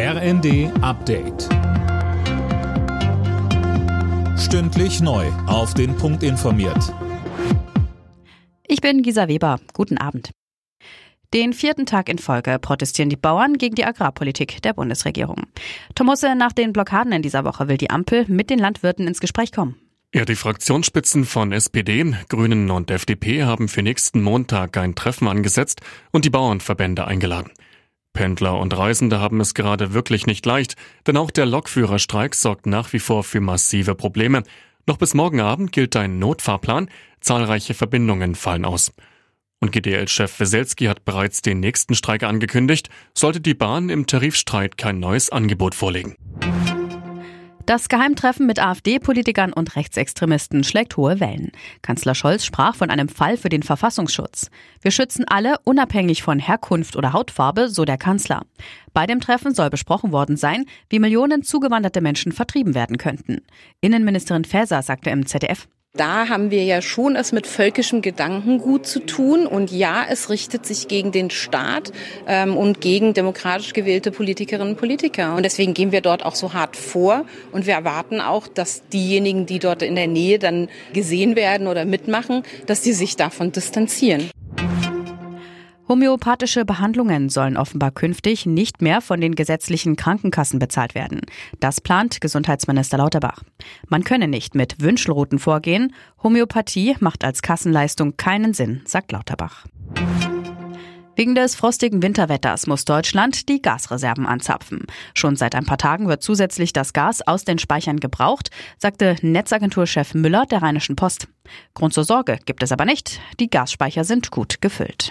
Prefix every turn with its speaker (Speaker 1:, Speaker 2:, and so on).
Speaker 1: RND Update. Stündlich neu. Auf den Punkt informiert.
Speaker 2: Ich bin Gisa Weber. Guten Abend. Den vierten Tag in Folge protestieren die Bauern gegen die Agrarpolitik der Bundesregierung. Tomusse, nach den Blockaden in dieser Woche will die Ampel mit den Landwirten ins Gespräch kommen.
Speaker 3: Ja, die Fraktionsspitzen von SPD, Grünen und FDP haben für nächsten Montag ein Treffen angesetzt und die Bauernverbände eingeladen. Pendler und Reisende haben es gerade wirklich nicht leicht, denn auch der Lokführerstreik sorgt nach wie vor für massive Probleme. Noch bis morgen Abend gilt ein Notfahrplan, zahlreiche Verbindungen fallen aus. Und GDL-Chef Weselski hat bereits den nächsten Streik angekündigt, sollte die Bahn im Tarifstreit kein neues Angebot vorlegen.
Speaker 2: Das Geheimtreffen mit AfD-Politikern und Rechtsextremisten schlägt hohe Wellen. Kanzler Scholz sprach von einem Fall für den Verfassungsschutz. Wir schützen alle, unabhängig von Herkunft oder Hautfarbe, so der Kanzler. Bei dem Treffen soll besprochen worden sein, wie Millionen zugewanderte Menschen vertrieben werden könnten. Innenministerin Faeser sagte im ZDF,
Speaker 4: da haben wir ja schon es mit völkischem Gedankengut zu tun. Und ja, es richtet sich gegen den Staat ähm, und gegen demokratisch gewählte Politikerinnen und Politiker. Und deswegen gehen wir dort auch so hart vor. Und wir erwarten auch, dass diejenigen, die dort in der Nähe dann gesehen werden oder mitmachen, dass die sich davon distanzieren.
Speaker 2: Homöopathische Behandlungen sollen offenbar künftig nicht mehr von den gesetzlichen Krankenkassen bezahlt werden. Das plant Gesundheitsminister Lauterbach. Man könne nicht mit Wünschelrouten vorgehen. Homöopathie macht als Kassenleistung keinen Sinn, sagt Lauterbach. Wegen des frostigen Winterwetters muss Deutschland die Gasreserven anzapfen. Schon seit ein paar Tagen wird zusätzlich das Gas aus den Speichern gebraucht, sagte Netzagenturchef Müller der Rheinischen Post. Grund zur Sorge gibt es aber nicht. Die Gasspeicher sind gut gefüllt.